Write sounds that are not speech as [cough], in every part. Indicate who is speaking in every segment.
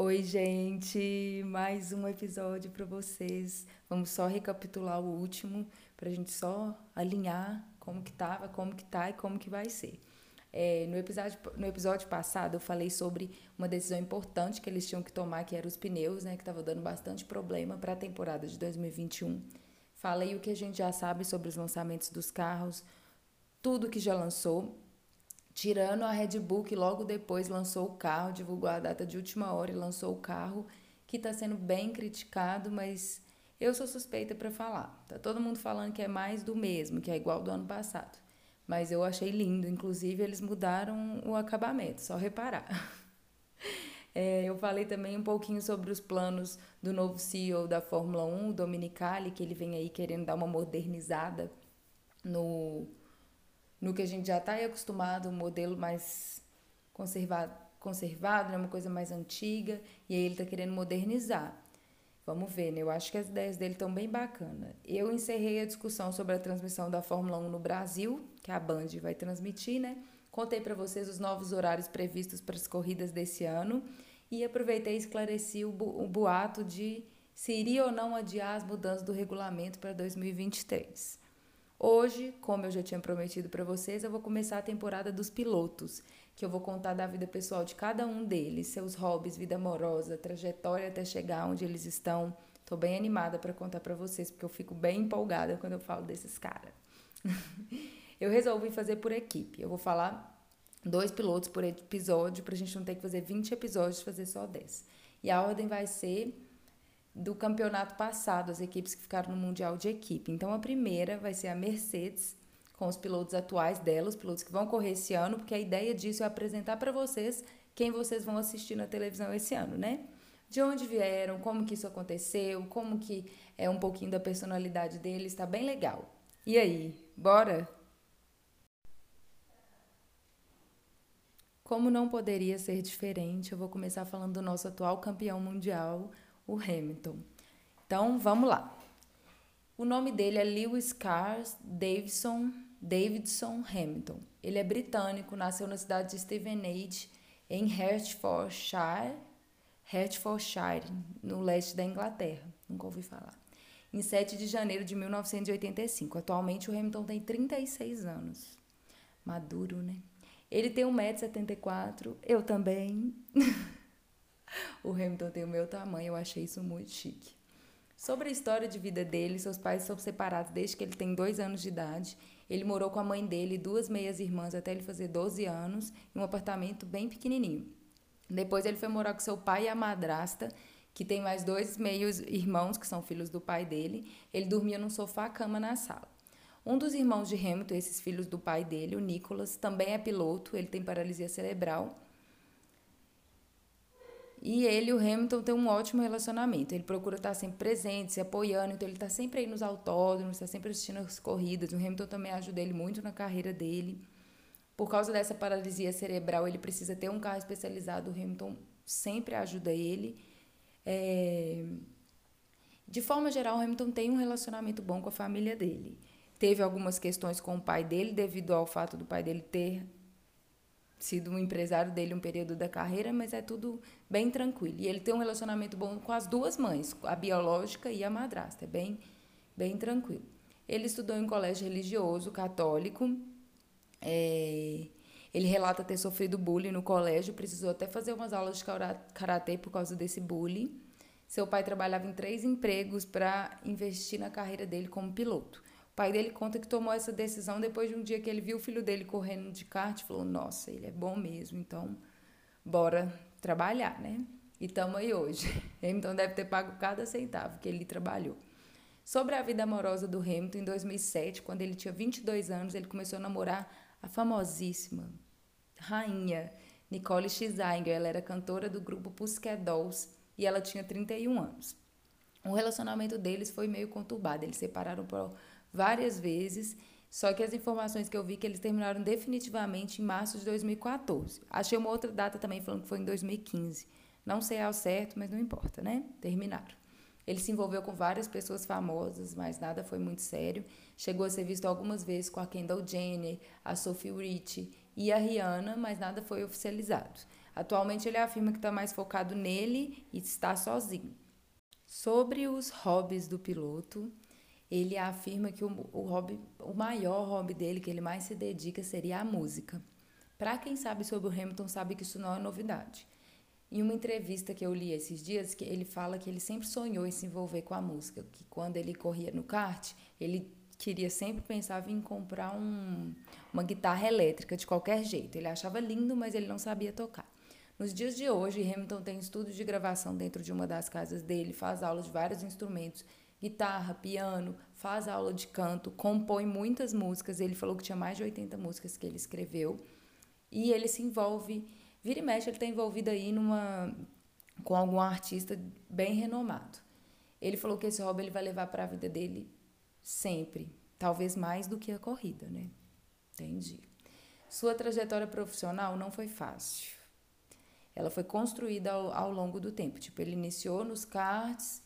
Speaker 1: Oi, gente, mais um episódio para vocês. Vamos só recapitular o último para a gente só alinhar como que tava, como que tá e como que vai ser. É, no, episódio, no episódio passado eu falei sobre uma decisão importante que eles tinham que tomar, que eram os pneus, né, que estava dando bastante problema para a temporada de 2021. Falei o que a gente já sabe sobre os lançamentos dos carros, tudo que já lançou, tirando a Red Bull que logo depois lançou o carro, divulgou a data de última hora e lançou o carro, que está sendo bem criticado, mas eu sou suspeita para falar. Tá todo mundo falando que é mais do mesmo, que é igual do ano passado. Mas eu achei lindo, inclusive eles mudaram o acabamento, só reparar. [laughs] É, eu falei também um pouquinho sobre os planos do novo CEO da Fórmula 1, o Dominicali, que ele vem aí querendo dar uma modernizada no, no que a gente já está acostumado, um modelo mais conservado, conservado, né, uma coisa mais antiga, e aí ele está querendo modernizar. Vamos ver, né? Eu acho que as ideias dele estão bem bacanas. Eu encerrei a discussão sobre a transmissão da Fórmula 1 no Brasil, que a Band vai transmitir, né? Contei para vocês os novos horários previstos para as corridas desse ano e aproveitei e esclareci o, bu o boato de se iria ou não adiar as mudanças do regulamento para 2023. Hoje, como eu já tinha prometido para vocês, eu vou começar a temporada dos pilotos, que eu vou contar da vida pessoal de cada um deles, seus hobbies, vida amorosa, trajetória até chegar onde eles estão. Tô bem animada para contar para vocês, porque eu fico bem empolgada quando eu falo desses caras. [laughs] eu resolvi fazer por equipe. Eu vou falar dois pilotos por episódio, pra gente não ter que fazer 20 episódios, fazer só 10. E a ordem vai ser do campeonato passado, as equipes que ficaram no Mundial de Equipe. Então, a primeira vai ser a Mercedes, com os pilotos atuais dela, os pilotos que vão correr esse ano, porque a ideia disso é apresentar para vocês quem vocês vão assistir na televisão esse ano, né? De onde vieram, como que isso aconteceu, como que é um pouquinho da personalidade deles, tá bem legal. E aí, bora? Como não poderia ser diferente, eu vou começar falando do nosso atual campeão mundial, o Hamilton. Então, vamos lá. O nome dele é Lewis Carr Davidson, Davidson Hamilton. Ele é britânico, nasceu na cidade de Stevenage, em Hertfordshire, Hertfordshire, no leste da Inglaterra. Nunca ouvi falar. Em 7 de janeiro de 1985. Atualmente o Hamilton tem 36 anos. Maduro, né? Ele tem 1,74m, eu também. [laughs] o Hamilton tem o meu tamanho, eu achei isso muito chique. Sobre a história de vida dele, seus pais são separados desde que ele tem dois anos de idade. Ele morou com a mãe dele e duas meias-irmãs até ele fazer 12 anos, em um apartamento bem pequenininho. Depois ele foi morar com seu pai e a madrasta, que tem mais dois meios-irmãos, que são filhos do pai dele. Ele dormia num sofá-cama na sala. Um dos irmãos de Hamilton, esses filhos do pai dele, o Nicholas, também é piloto, ele tem paralisia cerebral e ele o Hamilton têm um ótimo relacionamento. Ele procura estar sempre presente, se apoiando, então ele está sempre aí nos autódromos, está sempre assistindo as corridas. O Hamilton também ajuda ele muito na carreira dele. Por causa dessa paralisia cerebral, ele precisa ter um carro especializado. O Hamilton sempre ajuda ele. É... De forma geral, o Hamilton tem um relacionamento bom com a família dele. Teve algumas questões com o pai dele, devido ao fato do pai dele ter sido um empresário dele um período da carreira, mas é tudo bem tranquilo. E ele tem um relacionamento bom com as duas mães, a biológica e a madrasta, é bem, bem tranquilo. Ele estudou em colégio religioso católico. É, ele relata ter sofrido bullying no colégio, precisou até fazer umas aulas de karatê por causa desse bullying. Seu pai trabalhava em três empregos para investir na carreira dele como piloto pai dele conta que tomou essa decisão depois de um dia que ele viu o filho dele correndo de kart e falou: Nossa, ele é bom mesmo, então bora trabalhar, né? E estamos aí hoje. [laughs] Hamilton deve ter pago cada centavo que ele trabalhou. Sobre a vida amorosa do Hamilton, em 2007, quando ele tinha 22 anos, ele começou a namorar a famosíssima rainha Nicole Scherzinger. Ela era cantora do grupo Pussycat Dolls e ela tinha 31 anos. O relacionamento deles foi meio conturbado. Eles separaram por várias vezes. Só que as informações que eu vi que eles terminaram definitivamente em março de 2014. Achei uma outra data também falando que foi em 2015. Não sei ao certo, mas não importa, né? Terminaram. Ele se envolveu com várias pessoas famosas, mas nada foi muito sério. Chegou a ser visto algumas vezes com a Kendall Jenner, a Sophie Rich e a Rihanna, mas nada foi oficializado. Atualmente ele afirma que está mais focado nele e está sozinho. Sobre os hobbies do piloto, ele afirma que o, o, hobby, o maior hobby dele, que ele mais se dedica, seria a música. Para quem sabe sobre o Hamilton, sabe que isso não é novidade. Em uma entrevista que eu li esses dias, que ele fala que ele sempre sonhou em se envolver com a música, que quando ele corria no kart, ele queria sempre pensava em comprar um, uma guitarra elétrica de qualquer jeito. Ele achava lindo, mas ele não sabia tocar. Nos dias de hoje, Hamilton tem estúdio de gravação dentro de uma das casas dele, faz aula de vários instrumentos, guitarra, piano, faz aula de canto, compõe muitas músicas. Ele falou que tinha mais de 80 músicas que ele escreveu. E ele se envolve, vira e mexe, ele está envolvido aí numa com algum artista bem renomado. Ele falou que esse hobby ele vai levar para a vida dele sempre, talvez mais do que a corrida, né? Entendi. Sua trajetória profissional não foi fácil ela foi construída ao, ao longo do tempo. Tipo, ele iniciou nos karts,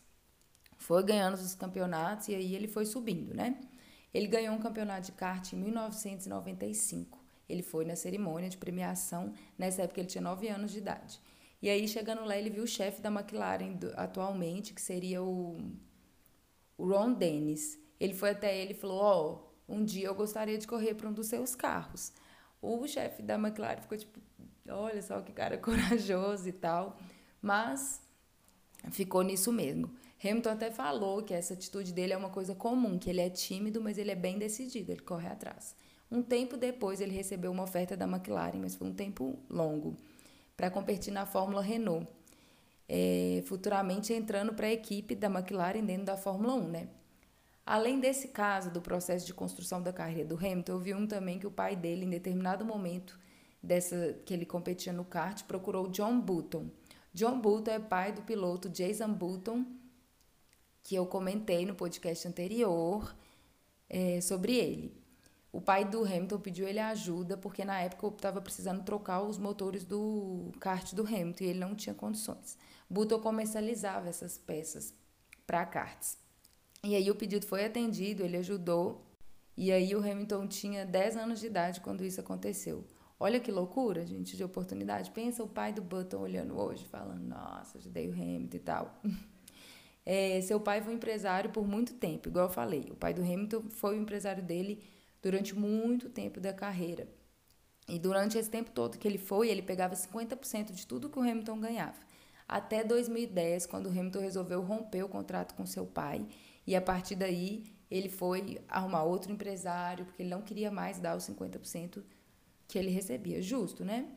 Speaker 1: foi ganhando os campeonatos e aí ele foi subindo, né? Ele ganhou um campeonato de kart em 1995. Ele foi na cerimônia de premiação, nessa época ele tinha 9 anos de idade. E aí, chegando lá, ele viu o chefe da McLaren do, atualmente, que seria o, o Ron Dennis. Ele foi até ele e falou: Ó, oh, um dia eu gostaria de correr para um dos seus carros. O chefe da McLaren ficou tipo: olha só que cara [laughs] corajoso e tal. Mas ficou nisso mesmo. Hamilton até falou que essa atitude dele é uma coisa comum, que ele é tímido, mas ele é bem decidido, ele corre atrás. Um tempo depois, ele recebeu uma oferta da McLaren, mas foi um tempo longo, para competir na Fórmula Renault. É, futuramente entrando para a equipe da McLaren dentro da Fórmula 1, né? Além desse caso do processo de construção da carreira do Hamilton, eu vi um também que o pai dele, em determinado momento, dessa que ele competia no kart, procurou John Button. John Button é pai do piloto Jason Button, que eu comentei no podcast anterior é, sobre ele. O pai do Hamilton pediu ele ajuda porque na época eu estava precisando trocar os motores do kart do Hamilton e ele não tinha condições. Button comercializava essas peças para karts. E aí o pedido foi atendido, ele ajudou. E aí o Hamilton tinha 10 anos de idade quando isso aconteceu. Olha que loucura, gente, de oportunidade. Pensa o pai do Button olhando hoje, falando, nossa, ajudei o Hamilton e tal. [laughs] É, seu pai foi empresário por muito tempo, igual eu falei. O pai do Hamilton foi o empresário dele durante muito tempo da carreira. E durante esse tempo todo que ele foi, ele pegava 50% de tudo que o Hamilton ganhava. Até 2010, quando o Hamilton resolveu romper o contrato com seu pai. E a partir daí, ele foi arrumar outro empresário, porque ele não queria mais dar os 50% que ele recebia. Justo, né?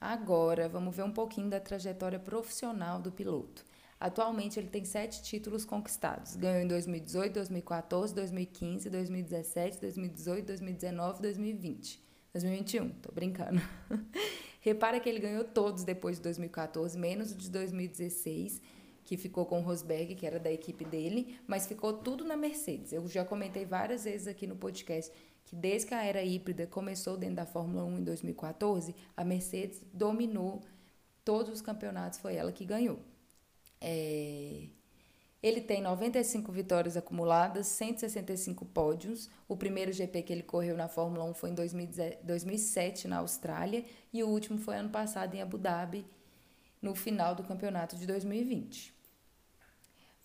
Speaker 1: Agora, vamos ver um pouquinho da trajetória profissional do piloto. Atualmente, ele tem sete títulos conquistados. Ganhou em 2018, 2014, 2015, 2017, 2018, 2019 2020. 2021, tô brincando. Repara que ele ganhou todos depois de 2014, menos o de 2016, que ficou com o Rosberg, que era da equipe dele, mas ficou tudo na Mercedes. Eu já comentei várias vezes aqui no podcast que desde que a era híbrida começou dentro da Fórmula 1 em 2014, a Mercedes dominou todos os campeonatos, foi ela que ganhou. É... Ele tem 95 vitórias acumuladas, 165 pódios. O primeiro GP que ele correu na Fórmula 1 foi em 2007 na Austrália e o último foi ano passado em Abu Dhabi, no final do campeonato de 2020.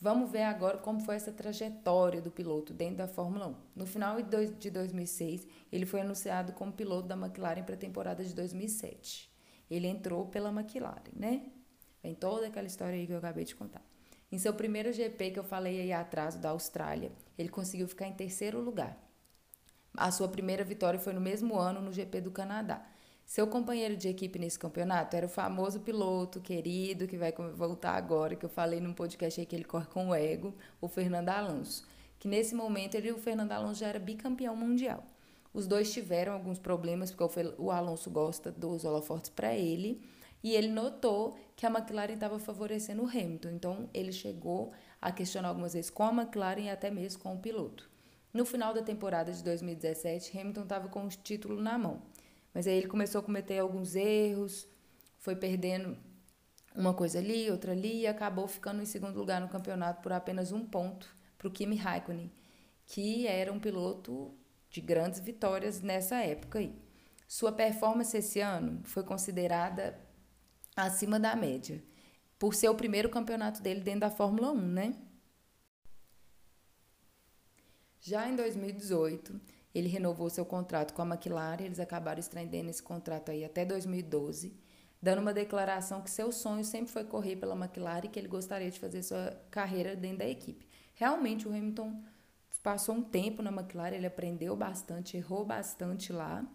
Speaker 1: Vamos ver agora como foi essa trajetória do piloto dentro da Fórmula 1. No final de 2006, ele foi anunciado como piloto da McLaren para a temporada de 2007. Ele entrou pela McLaren, né? Vem toda aquela história aí que eu acabei de contar. Em seu primeiro GP que eu falei aí atrás, da Austrália, ele conseguiu ficar em terceiro lugar. A sua primeira vitória foi no mesmo ano no GP do Canadá. Seu companheiro de equipe nesse campeonato era o famoso piloto querido que vai voltar agora, que eu falei num podcast aí que ele corre com o ego, o Fernando Alonso. Que nesse momento ele, o Fernando Alonso já era bicampeão mundial. Os dois tiveram alguns problemas, porque o Alonso gosta dos holofortes para ele, e ele notou que a McLaren estava favorecendo o Hamilton. Então ele chegou a questionar algumas vezes com a McLaren e até mesmo com o piloto. No final da temporada de 2017, Hamilton estava com o título na mão. Mas aí ele começou a cometer alguns erros, foi perdendo uma coisa ali, outra ali, e acabou ficando em segundo lugar no campeonato por apenas um ponto para o Kimi Raikkonen, que era um piloto de grandes vitórias nessa época aí. Sua performance esse ano foi considerada acima da média, por ser o primeiro campeonato dele dentro da Fórmula 1, né? Já em 2018, ele renovou seu contrato com a McLaren, eles acabaram estendendo esse contrato aí até 2012, dando uma declaração que seu sonho sempre foi correr pela McLaren e que ele gostaria de fazer sua carreira dentro da equipe. Realmente o Hamilton passou um tempo na McLaren, ele aprendeu bastante, errou bastante lá,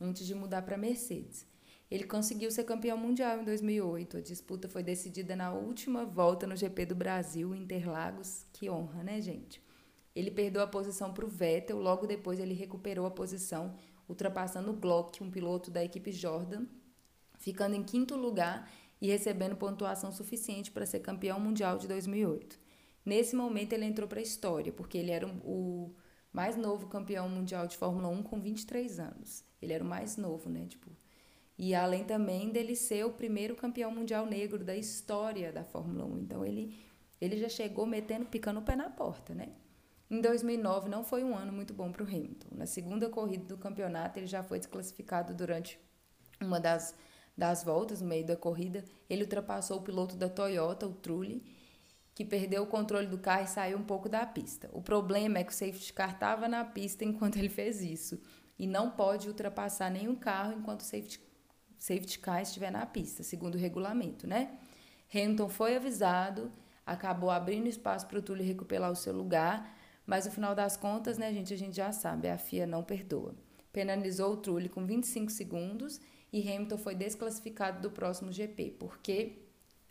Speaker 1: antes de mudar para a Mercedes. Ele conseguiu ser campeão mundial em 2008. A disputa foi decidida na última volta no GP do Brasil, Interlagos. Que honra, né, gente? Ele perdeu a posição para o Vettel, logo depois ele recuperou a posição, ultrapassando o Glock, um piloto da equipe Jordan, ficando em quinto lugar e recebendo pontuação suficiente para ser campeão mundial de 2008. Nesse momento ele entrou para a história, porque ele era o mais novo campeão mundial de Fórmula 1 com 23 anos. Ele era o mais novo, né? Tipo, e além também dele ser o primeiro campeão mundial negro da história da Fórmula 1. Então ele, ele já chegou metendo, picando o pé na porta, né? Em 2009 não foi um ano muito bom para o Hamilton. Na segunda corrida do campeonato ele já foi desclassificado durante uma das, das voltas, no meio da corrida. Ele ultrapassou o piloto da Toyota, o Trulli, que perdeu o controle do carro e saiu um pouco da pista. O problema é que o safety car estava na pista [laughs] enquanto ele fez isso. E não pode ultrapassar nenhum carro enquanto o safety, safety car estiver na pista, segundo o regulamento, né? Hamilton foi avisado, acabou abrindo espaço para o Túlio recuperar o seu lugar, mas no final das contas, né, gente, a gente já sabe, a FIA não perdoa. Penalizou o Trulli com 25 segundos e Hamilton foi desclassificado do próximo GP, porque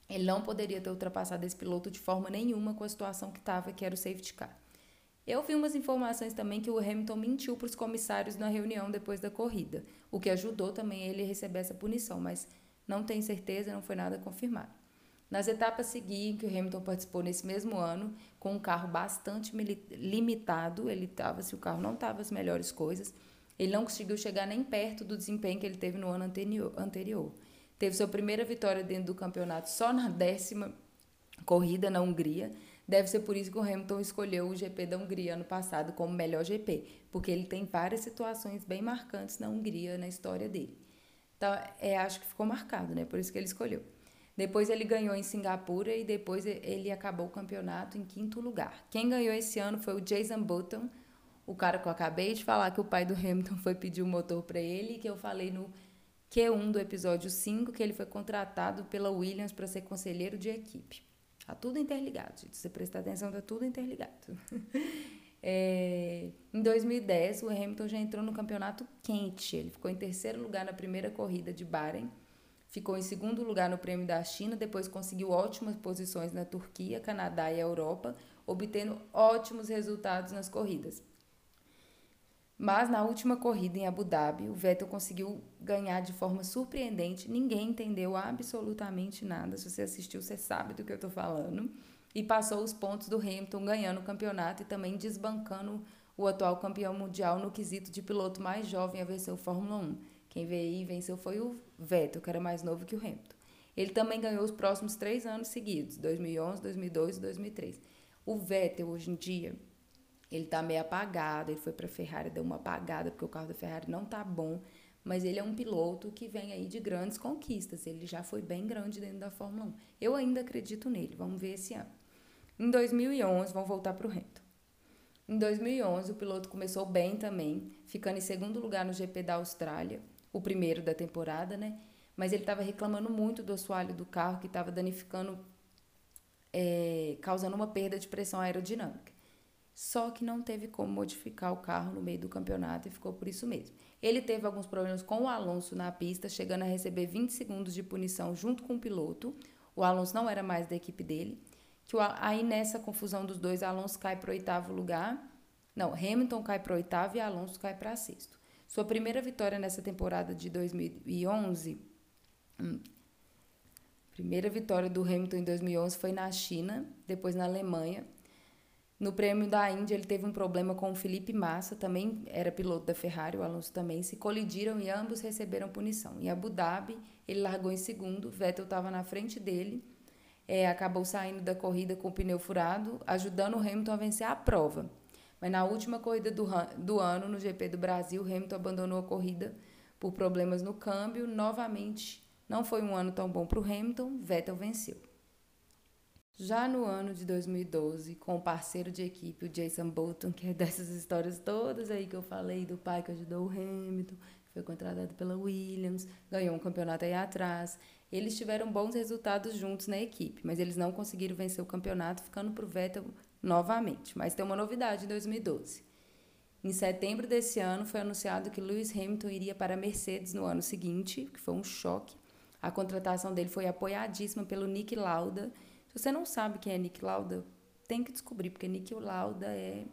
Speaker 1: ele não poderia ter ultrapassado esse piloto de forma nenhuma com a situação que estava, que era o safety car. Eu vi umas informações também que o Hamilton mentiu para os comissários na reunião depois da corrida, o que ajudou também ele a receber essa punição, mas não tenho certeza, não foi nada confirmado. Nas etapas seguintes, que o Hamilton participou nesse mesmo ano, com um carro bastante limitado, ele estava, se o carro não estava as melhores coisas, ele não conseguiu chegar nem perto do desempenho que ele teve no ano anterior. Teve sua primeira vitória dentro do campeonato só na décima corrida na Hungria. Deve ser por isso que o Hamilton escolheu o GP da Hungria ano passado como melhor GP, porque ele tem várias situações bem marcantes na Hungria na história dele. Então, é, acho que ficou marcado, né? Por isso que ele escolheu. Depois ele ganhou em Singapura e depois ele acabou o campeonato em quinto lugar. Quem ganhou esse ano foi o Jason Button, o cara que eu acabei de falar que o pai do Hamilton foi pedir o um motor para ele, que eu falei no Q1 do episódio 5 que ele foi contratado pela Williams para ser conselheiro de equipe. Tá tudo interligado, gente. Se você prestar atenção, tá tudo interligado. [laughs] é, em 2010, o Hamilton já entrou no campeonato quente. Ele ficou em terceiro lugar na primeira corrida de Bahrein Ficou em segundo lugar no Prêmio da China, depois conseguiu ótimas posições na Turquia, Canadá e Europa, obtendo ótimos resultados nas corridas. Mas na última corrida em Abu Dhabi, o Vettel conseguiu ganhar de forma surpreendente. Ninguém entendeu absolutamente nada. Se você assistiu, você sabe do que eu estou falando. E passou os pontos do Hamilton ganhando o campeonato e também desbancando o atual campeão mundial no quesito de piloto mais jovem a vencer o Fórmula 1. Quem veio e venceu foi o Vettel, que era mais novo que o Hamilton. Ele também ganhou os próximos três anos seguidos, 2011, 2012 e 2003. O Vettel, hoje em dia, ele tá meio apagado, ele foi para a Ferrari, deu uma apagada, porque o carro da Ferrari não tá bom, mas ele é um piloto que vem aí de grandes conquistas, ele já foi bem grande dentro da Fórmula 1. Eu ainda acredito nele, vamos ver esse ano. Em 2011, vamos voltar para o Hamilton. Em 2011, o piloto começou bem também, ficando em segundo lugar no GP da Austrália, o primeiro da temporada, né? Mas ele estava reclamando muito do assoalho do carro que estava danificando, é, causando uma perda de pressão aerodinâmica. Só que não teve como modificar o carro no meio do campeonato e ficou por isso mesmo. Ele teve alguns problemas com o Alonso na pista, chegando a receber 20 segundos de punição junto com o piloto. O Alonso não era mais da equipe dele. Que o, aí nessa confusão dos dois, Alonso cai para o oitavo lugar. Não, Hamilton cai para o oitavo e Alonso cai para sexto. Sua primeira vitória nessa temporada de 2011. Hum, primeira vitória do Hamilton em 2011 foi na China, depois na Alemanha. No prêmio da Índia, ele teve um problema com o Felipe Massa, também era piloto da Ferrari, o Alonso também, se colidiram e ambos receberam punição. Em Abu Dhabi, ele largou em segundo, Vettel estava na frente dele, é, acabou saindo da corrida com o pneu furado, ajudando o Hamilton a vencer a prova. Mas na última corrida do, do ano, no GP do Brasil, Hamilton abandonou a corrida por problemas no câmbio, novamente não foi um ano tão bom para o Hamilton, Vettel venceu. Já no ano de 2012, com o parceiro de equipe, o Jason Bolton, que é dessas histórias todas aí que eu falei, do pai que ajudou o Hamilton, foi contratado pela Williams, ganhou um campeonato aí atrás. Eles tiveram bons resultados juntos na equipe, mas eles não conseguiram vencer o campeonato, ficando para o Vettel novamente. Mas tem uma novidade em 2012. Em setembro desse ano, foi anunciado que Lewis Hamilton iria para a Mercedes no ano seguinte, que foi um choque. A contratação dele foi apoiadíssima pelo Nick Lauda. Se você não sabe quem é Nick Lauda, tem que descobrir, porque Nick Lauda é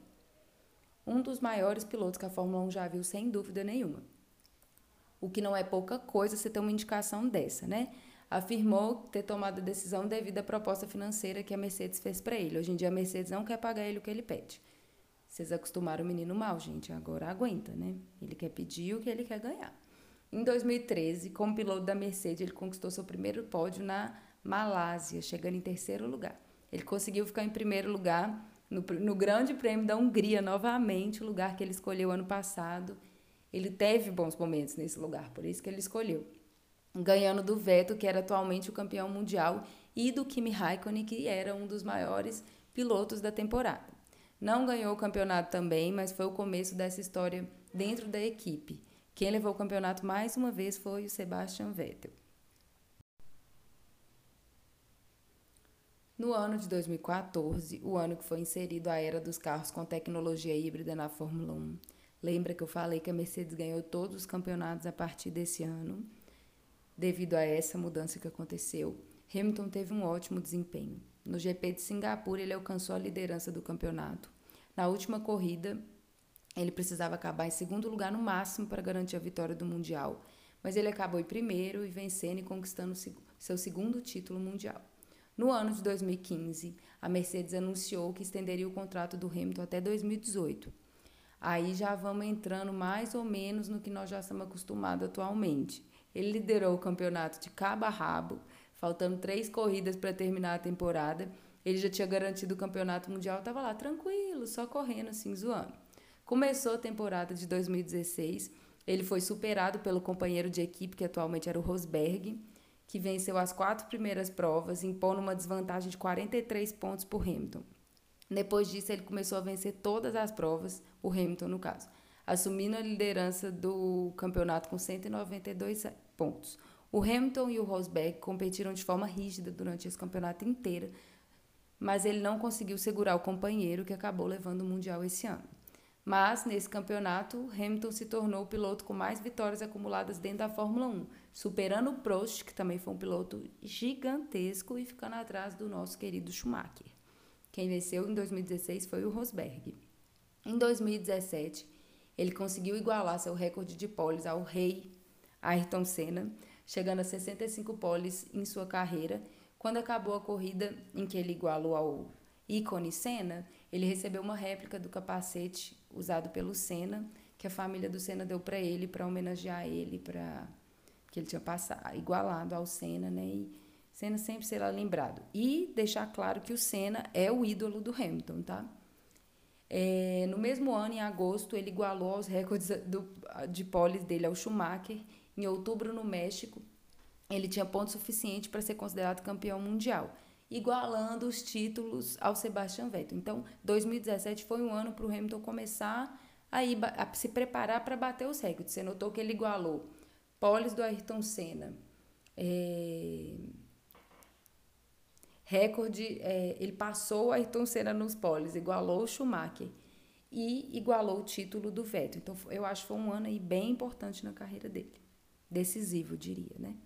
Speaker 1: um dos maiores pilotos que a Fórmula 1 já viu, sem dúvida nenhuma o que não é pouca coisa você ter uma indicação dessa, né? Afirmou ter tomado a decisão devido à proposta financeira que a Mercedes fez para ele. Hoje em dia a Mercedes não quer pagar ele o que ele pede. Vocês acostumaram o menino mal, gente, agora aguenta, né? Ele quer pedir o que ele quer ganhar. Em 2013, como piloto da Mercedes, ele conquistou seu primeiro pódio na Malásia, chegando em terceiro lugar. Ele conseguiu ficar em primeiro lugar no, no Grande Prêmio da Hungria, novamente, o lugar que ele escolheu ano passado ele teve bons momentos nesse lugar, por isso que ele escolheu. Ganhando do Vettel, que era atualmente o campeão mundial, e do Kimi Raikkonen, que era um dos maiores pilotos da temporada. Não ganhou o campeonato também, mas foi o começo dessa história dentro da equipe. Quem levou o campeonato mais uma vez foi o Sebastian Vettel. No ano de 2014, o ano que foi inserido a era dos carros com tecnologia híbrida na Fórmula 1, Lembra que eu falei que a Mercedes ganhou todos os campeonatos a partir desse ano, devido a essa mudança que aconteceu. Hamilton teve um ótimo desempenho. No GP de Singapura, ele alcançou a liderança do campeonato. Na última corrida, ele precisava acabar em segundo lugar no máximo para garantir a vitória do Mundial, mas ele acabou em primeiro e vencendo e conquistando seu segundo título mundial. No ano de 2015, a Mercedes anunciou que estenderia o contrato do Hamilton até 2018 Aí já vamos entrando mais ou menos no que nós já estamos acostumados atualmente. Ele liderou o campeonato de cabo a rabo, faltando três corridas para terminar a temporada. Ele já tinha garantido o campeonato mundial, estava lá tranquilo, só correndo assim, zoando. Começou a temporada de 2016, ele foi superado pelo companheiro de equipe, que atualmente era o Rosberg, que venceu as quatro primeiras provas, impondo uma desvantagem de 43 pontos por Hamilton. Depois disso, ele começou a vencer todas as provas, o Hamilton no caso, assumindo a liderança do campeonato com 192 pontos. O Hamilton e o Rosberg competiram de forma rígida durante esse campeonato inteiro, mas ele não conseguiu segurar o companheiro que acabou levando o Mundial esse ano. Mas, nesse campeonato, Hamilton se tornou o piloto com mais vitórias acumuladas dentro da Fórmula 1, superando o Prost, que também foi um piloto gigantesco, e ficando atrás do nosso querido Schumacher. Quem venceu em 2016 foi o Rosberg. Em 2017, ele conseguiu igualar seu recorde de poles ao rei Ayrton Senna, chegando a 65 poles em sua carreira. Quando acabou a corrida em que ele igualou ao ícone Senna, ele recebeu uma réplica do capacete usado pelo Senna, que a família do Senna deu para ele para homenagear ele, para que ele tinha passado, igualado ao Senna, né? E Senna sempre será lembrado. E deixar claro que o Senna é o ídolo do Hamilton, tá? É, no mesmo ano, em agosto, ele igualou os recordes do, de poles dele ao Schumacher. Em outubro, no México, ele tinha ponto suficiente para ser considerado campeão mundial, igualando os títulos ao Sebastian Vettel. Então, 2017 foi um ano para o Hamilton começar a, ir, a se preparar para bater os recordes. Você notou que ele igualou poles do Ayrton Senna. É, recorde, é, ele passou o Ayrton Senna nos poles, igualou o Schumacher e igualou o título do Vettel. Então, eu acho que foi um ano aí bem importante na carreira dele. Decisivo, diria, né?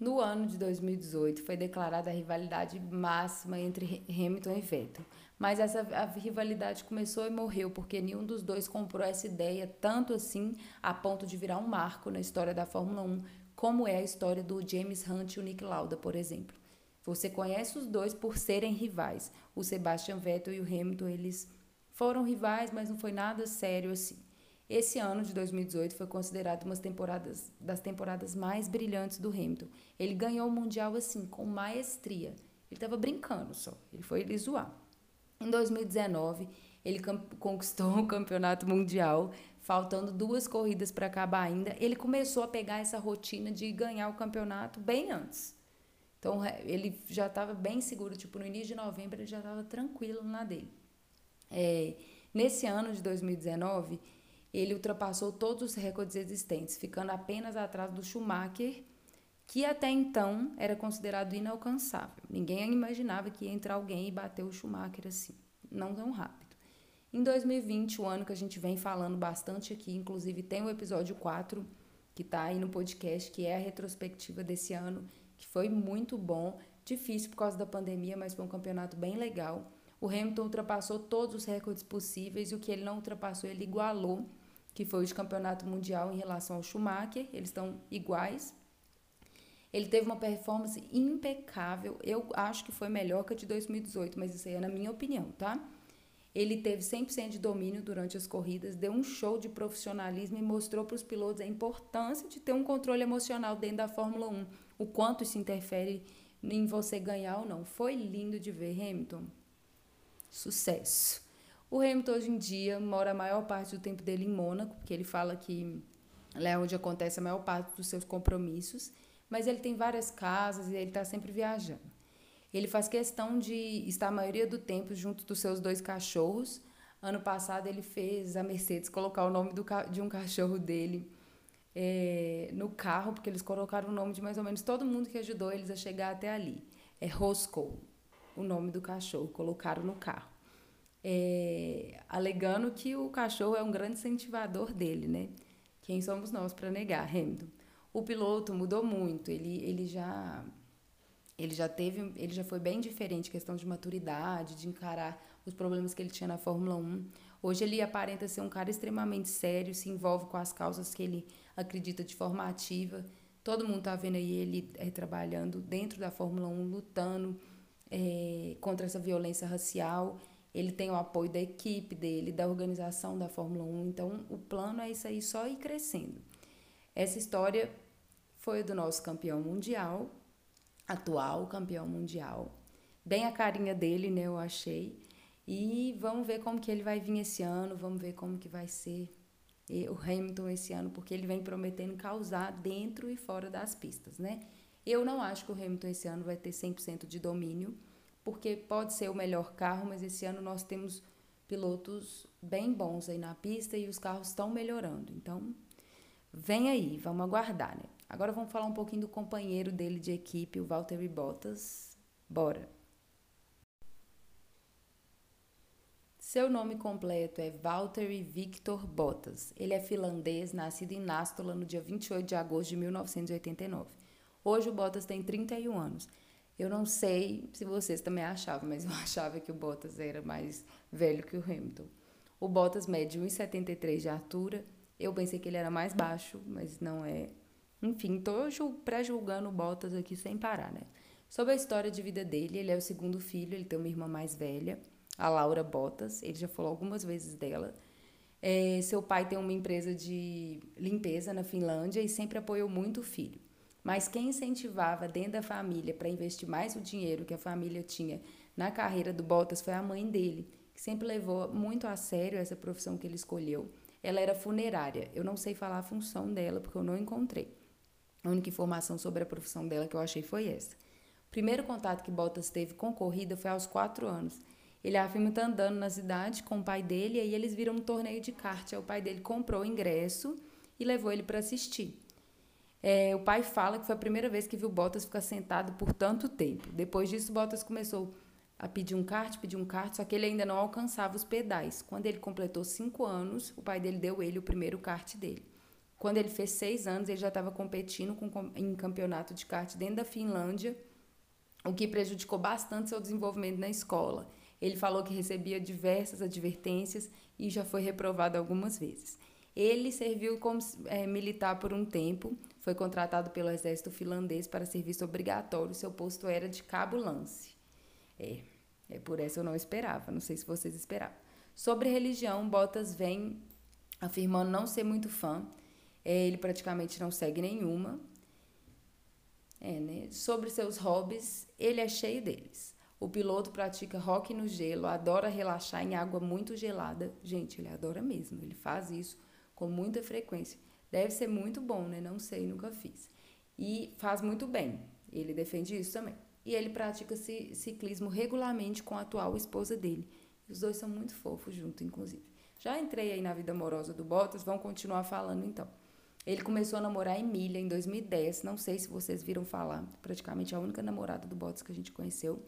Speaker 1: No ano de 2018 foi declarada a rivalidade máxima entre Hamilton e Vettel, mas essa rivalidade começou e morreu porque nenhum dos dois comprou essa ideia tanto assim a ponto de virar um marco na história da Fórmula 1, como é a história do James Hunt e o Nick Lauda, por exemplo. Você conhece os dois por serem rivais. O Sebastian Vettel e o Hamilton, eles foram rivais, mas não foi nada sério assim. Esse ano de 2018 foi considerado uma temporadas, das temporadas mais brilhantes do Hamilton. Ele ganhou o Mundial assim, com maestria. Ele estava brincando só, ele foi ele zoar. Em 2019, ele conquistou o Campeonato Mundial, faltando duas corridas para acabar ainda, ele começou a pegar essa rotina de ganhar o campeonato bem antes. Então ele já estava bem seguro, tipo no início de novembro ele já estava tranquilo na dele. É, nesse ano de 2019 ele ultrapassou todos os recordes existentes, ficando apenas atrás do Schumacher, que até então era considerado inalcançável. Ninguém imaginava que ia entrar alguém e bater o Schumacher assim, não tão rápido. Em 2020, o ano que a gente vem falando bastante aqui, inclusive tem o episódio 4 que está aí no podcast, que é a retrospectiva desse ano, que foi muito bom, difícil por causa da pandemia, mas foi um campeonato bem legal. O Hamilton ultrapassou todos os recordes possíveis e o que ele não ultrapassou, ele igualou, que foi o de campeonato mundial em relação ao Schumacher. Eles estão iguais. Ele teve uma performance impecável. Eu acho que foi melhor que a de 2018, mas isso aí é na minha opinião, tá? Ele teve 100% de domínio durante as corridas, deu um show de profissionalismo e mostrou para os pilotos a importância de ter um controle emocional dentro da Fórmula 1, o quanto isso interfere em você ganhar ou não. Foi lindo de ver, Hamilton. Sucesso. O Hamilton hoje em dia mora a maior parte do tempo dele em Mônaco, porque ele fala que lá é onde acontece a maior parte dos seus compromissos, mas ele tem várias casas e ele está sempre viajando. Ele faz questão de estar a maioria do tempo junto dos seus dois cachorros. Ano passado ele fez a Mercedes colocar o nome do, de um cachorro dele é, no carro, porque eles colocaram o nome de mais ou menos todo mundo que ajudou eles a chegar até ali. É Roscoe, o nome do cachorro, colocaram no carro. É, alegando que o cachorro é um grande incentivador dele, né? Quem somos nós para negar, Hamilton? O piloto mudou muito, ele, ele já ele já teve, ele já foi bem diferente, questão de maturidade, de encarar os problemas que ele tinha na Fórmula 1. Hoje ele aparenta ser um cara extremamente sério, se envolve com as causas que ele acredita de forma ativa. Todo mundo está vendo aí ele é, trabalhando dentro da Fórmula 1, lutando é, contra essa violência racial. Ele tem o apoio da equipe dele, da organização da Fórmula 1. Então, o plano é isso aí, só ir crescendo. Essa história foi do nosso campeão mundial, atual campeão mundial. Bem a carinha dele, né, eu achei. E vamos ver como que ele vai vir esse ano, vamos ver como que vai ser o Hamilton esse ano, porque ele vem prometendo causar dentro e fora das pistas, né? Eu não acho que o Hamilton esse ano vai ter 100% de domínio, porque pode ser o melhor carro, mas esse ano nós temos pilotos bem bons aí na pista e os carros estão melhorando. Então, vem aí, vamos aguardar, né? Agora vamos falar um pouquinho do companheiro dele de equipe, o Valtteri Bottas. Bora! Seu nome completo é Valtteri Victor Bottas. Ele é finlandês, nascido em Nastola no dia 28 de agosto de 1989. Hoje o Bottas tem 31 anos. Eu não sei se vocês também achavam, mas eu [laughs] achava que o Bottas era mais velho que o Hamilton. O Bottas mede 1,73 de altura. Eu pensei que ele era mais baixo, mas não é. Enfim, tô pré-julgando o Bottas aqui sem parar, né? Sobre a história de vida dele, ele é o segundo filho, ele tem uma irmã mais velha, a Laura Bottas, ele já falou algumas vezes dela. É, seu pai tem uma empresa de limpeza na Finlândia e sempre apoiou muito o filho. Mas quem incentivava dentro da família para investir mais o dinheiro que a família tinha na carreira do Bottas foi a mãe dele, que sempre levou muito a sério essa profissão que ele escolheu. Ela era funerária. Eu não sei falar a função dela porque eu não encontrei. A única informação sobre a profissão dela que eu achei foi essa. O primeiro contato que Bottas teve com corrida foi aos quatro anos. Ele afirma estar andando na cidade com o pai dele e aí eles viram um torneio de kart. Aí o pai dele comprou o ingresso e levou ele para assistir. É, o pai fala que foi a primeira vez que viu Bottas ficar sentado por tanto tempo. Depois disso, Bottas começou a pedir um kart, pedir um kart, só que ele ainda não alcançava os pedais. Quando ele completou cinco anos, o pai dele deu ele o primeiro kart dele. Quando ele fez seis anos, ele já estava competindo com, em campeonato de kart dentro da Finlândia, o que prejudicou bastante seu desenvolvimento na escola. Ele falou que recebia diversas advertências e já foi reprovado algumas vezes. Ele serviu como é, militar por um tempo, foi contratado pelo exército finlandês para serviço obrigatório. Seu posto era de cabo lance. É, é por essa eu não esperava, não sei se vocês esperavam. Sobre religião, Botas vem afirmando não ser muito fã é, ele praticamente não segue nenhuma. É, né? Sobre seus hobbies, ele é cheio deles. O piloto pratica rock no gelo, adora relaxar em água muito gelada. Gente, ele adora mesmo, ele faz isso com muita frequência. Deve ser muito bom, né? Não sei, nunca fiz. E faz muito bem. Ele defende isso também. E ele pratica ciclismo regularmente com a atual esposa dele. Os dois são muito fofos juntos, inclusive. Já entrei aí na vida amorosa do Bottas, vamos continuar falando então. Ele começou a namorar Emília em 2010, não sei se vocês viram falar, praticamente a única namorada do Bottas que a gente conheceu.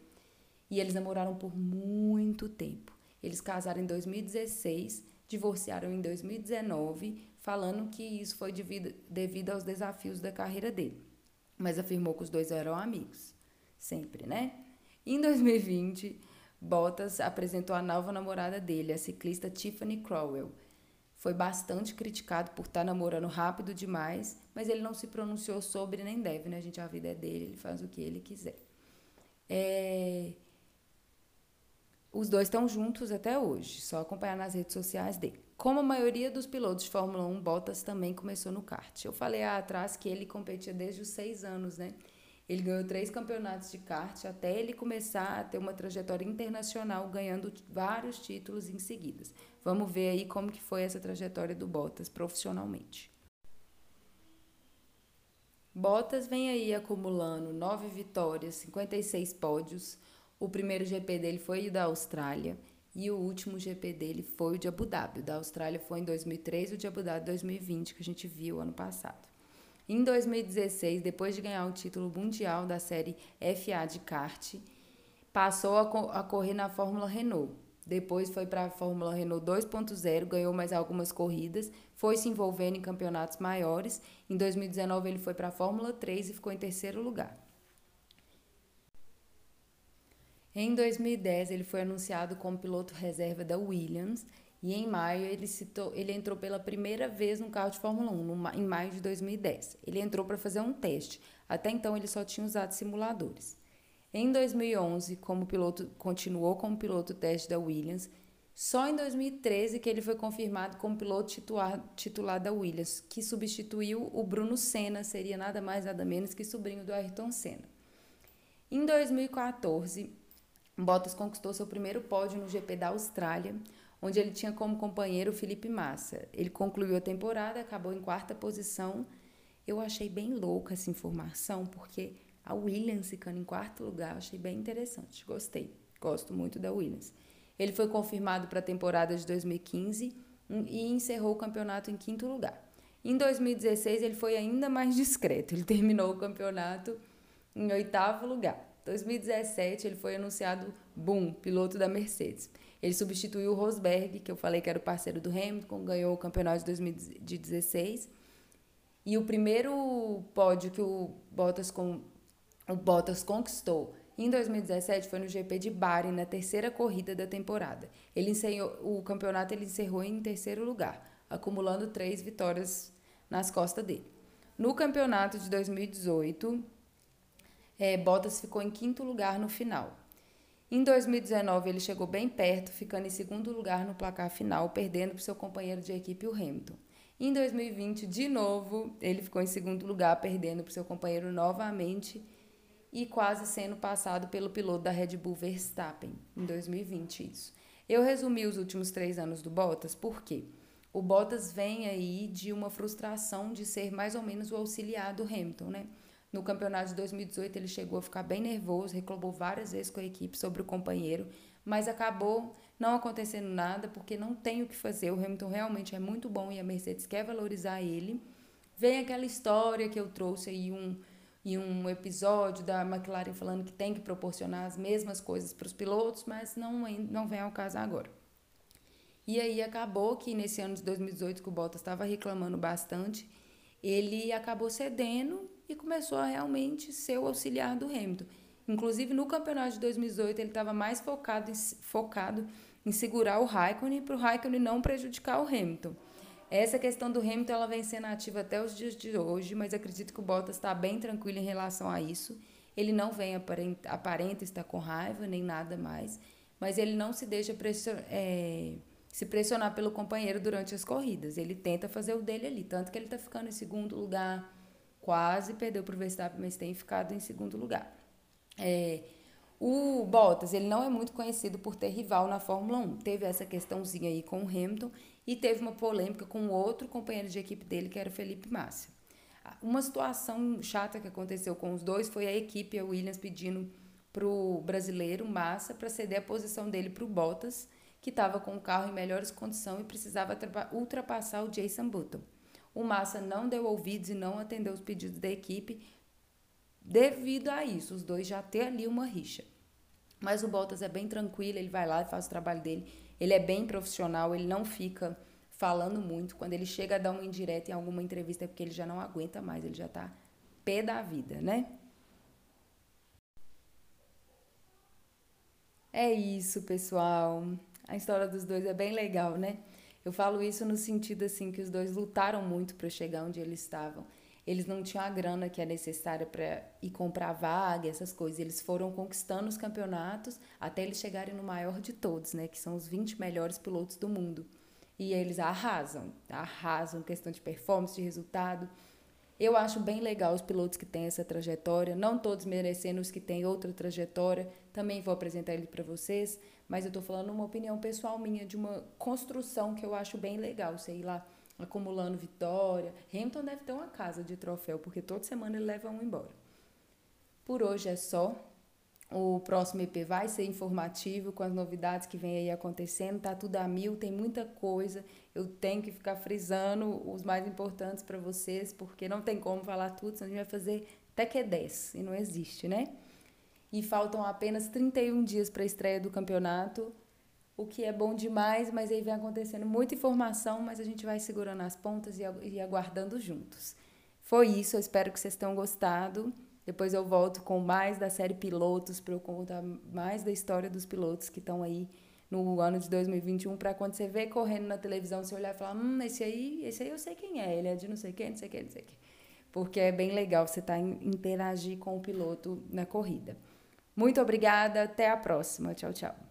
Speaker 1: E eles namoraram por muito tempo. Eles casaram em 2016, divorciaram em 2019, falando que isso foi devido, devido aos desafios da carreira dele. Mas afirmou que os dois eram amigos, sempre, né? Em 2020, Bottas apresentou a nova namorada dele, a ciclista Tiffany Crowell. Foi bastante criticado por estar tá namorando rápido demais, mas ele não se pronunciou sobre nem deve, né, gente? A vida é dele, ele faz o que ele quiser. É... Os dois estão juntos até hoje, só acompanhar nas redes sociais dele. Como a maioria dos pilotos de Fórmula 1, Bottas também começou no kart. Eu falei atrás que ele competia desde os seis anos, né? Ele ganhou três campeonatos de kart até ele começar a ter uma trajetória internacional, ganhando vários títulos em seguida. Vamos ver aí como que foi essa trajetória do Bottas profissionalmente. Bottas vem aí acumulando nove vitórias, 56 pódios. O primeiro GP dele foi o da Austrália e o último GP dele foi o de Abu Dhabi. O da Austrália foi em 2003 e o de Abu Dhabi 2020, que a gente viu ano passado. Em 2016, depois de ganhar o título mundial da série FA de kart, passou a, co a correr na Fórmula Renault. Depois foi para a Fórmula Renault 2.0, ganhou mais algumas corridas, foi se envolvendo em campeonatos maiores. Em 2019 ele foi para a Fórmula 3 e ficou em terceiro lugar. Em 2010 ele foi anunciado como piloto reserva da Williams e em maio ele, citou, ele entrou pela primeira vez no carro de Fórmula 1, no, em maio de 2010. Ele entrou para fazer um teste. Até então ele só tinha usado simuladores. Em 2011, como piloto, continuou como piloto teste da Williams. Só em 2013 que ele foi confirmado como piloto titular, titular da Williams, que substituiu o Bruno Senna, seria nada mais nada menos que sobrinho do Ayrton Senna. Em 2014, Bottas conquistou seu primeiro pódio no GP da Austrália, onde ele tinha como companheiro o Felipe Massa. Ele concluiu a temporada, acabou em quarta posição. Eu achei bem louca essa informação, porque a Williams ficando em quarto lugar, achei bem interessante. Gostei, gosto muito da Williams. Ele foi confirmado para a temporada de 2015 e encerrou o campeonato em quinto lugar. Em 2016, ele foi ainda mais discreto. Ele [laughs] terminou o campeonato em oitavo lugar. 2017, ele foi anunciado, boom, piloto da Mercedes. Ele substituiu o Rosberg, que eu falei que era o parceiro do Hamilton, ganhou o campeonato de 2016. E o primeiro pódio que o Bottas, com, o Bottas conquistou em 2017 foi no GP de Bahrein, na terceira corrida da temporada. Ele encerrou, o campeonato ele encerrou em terceiro lugar, acumulando três vitórias nas costas dele. No campeonato de 2018, é, Bottas ficou em quinto lugar no final. Em 2019, ele chegou bem perto, ficando em segundo lugar no placar final, perdendo para seu companheiro de equipe, o Hamilton. Em 2020, de novo, ele ficou em segundo lugar, perdendo para seu companheiro novamente e quase sendo passado pelo piloto da Red Bull Verstappen. Em 2020, isso. Eu resumi os últimos três anos do Bottas, por quê? O Bottas vem aí de uma frustração de ser mais ou menos o auxiliar do Hamilton, né? No campeonato de 2018, ele chegou a ficar bem nervoso, reclamou várias vezes com a equipe sobre o companheiro, mas acabou não acontecendo nada porque não tem o que fazer. O Hamilton realmente é muito bom e a Mercedes quer valorizar ele. Vem aquela história que eu trouxe aí um, em um episódio da McLaren falando que tem que proporcionar as mesmas coisas para os pilotos, mas não, não vem ao caso agora. E aí acabou que nesse ano de 2018, que o Bottas estava reclamando bastante, ele acabou cedendo e começou a realmente ser o auxiliar do Hamilton. Inclusive, no campeonato de 2018, ele estava mais focado em, focado em segurar o Raikkonen para o Raikkonen não prejudicar o Hamilton. Essa questão do Hamilton ela vem sendo ativa até os dias de hoje, mas acredito que o Bottas está bem tranquilo em relação a isso. Ele não vem aparenta, aparenta estar com raiva nem nada mais, mas ele não se deixa pressionar, é, se pressionar pelo companheiro durante as corridas. Ele tenta fazer o dele ali, tanto que ele está ficando em segundo lugar, quase perdeu para o Verstappen, mas tem ficado em segundo lugar. É, O Bottas, ele não é muito conhecido por ter rival na Fórmula 1. Teve essa questãozinha aí com o Hamilton e teve uma polêmica com outro companheiro de equipe dele, que era o Felipe Massa. Uma situação chata que aconteceu com os dois foi a equipe, a Williams, pedindo para o brasileiro Massa para ceder a posição dele para o Bottas, que estava com o carro em melhores condições e precisava ultrapassar o Jason Button. O Massa não deu ouvidos e não atendeu os pedidos da equipe, devido a isso, os dois já têm ali uma rixa. Mas o Bottas é bem tranquilo, ele vai lá e faz o trabalho dele. Ele é bem profissional, ele não fica falando muito. Quando ele chega a dar uma indireta em alguma entrevista é porque ele já não aguenta mais, ele já tá pé da vida, né? É isso, pessoal. A história dos dois é bem legal, né? Eu falo isso no sentido assim que os dois lutaram muito para chegar onde eles estavam eles não tinham a grana que é necessária para ir comprar vaga, essas coisas. Eles foram conquistando os campeonatos até eles chegarem no maior de todos, né, que são os 20 melhores pilotos do mundo. E eles arrasam, arrasam questão de performance, de resultado. Eu acho bem legal os pilotos que têm essa trajetória, não todos merecendo os que têm outra trajetória. Também vou apresentar ele para vocês, mas eu estou falando uma opinião pessoal minha de uma construção que eu acho bem legal, sei lá acumulando vitória. Hamilton deve ter uma casa de troféu, porque toda semana ele leva um embora. Por hoje é só. O próximo EP vai ser informativo com as novidades que vem aí acontecendo. Tá tudo a mil, tem muita coisa. Eu tenho que ficar frisando os mais importantes para vocês, porque não tem como falar tudo, senão a gente vai fazer até que é 10, e não existe, né? E faltam apenas 31 dias para a estreia do campeonato o que é bom demais, mas aí vem acontecendo muita informação, mas a gente vai segurando as pontas e aguardando juntos. Foi isso, eu espero que vocês tenham gostado. Depois eu volto com mais da série Pilotos para eu contar mais da história dos pilotos que estão aí no ano de 2021 para quando você vê correndo na televisão, você olhar e falar: "Hum, esse aí, esse aí eu sei quem é, ele é de não sei quem, não sei quem, não sei quem". Porque é bem legal você tá interagir com o piloto na corrida. Muito obrigada, até a próxima. Tchau, tchau.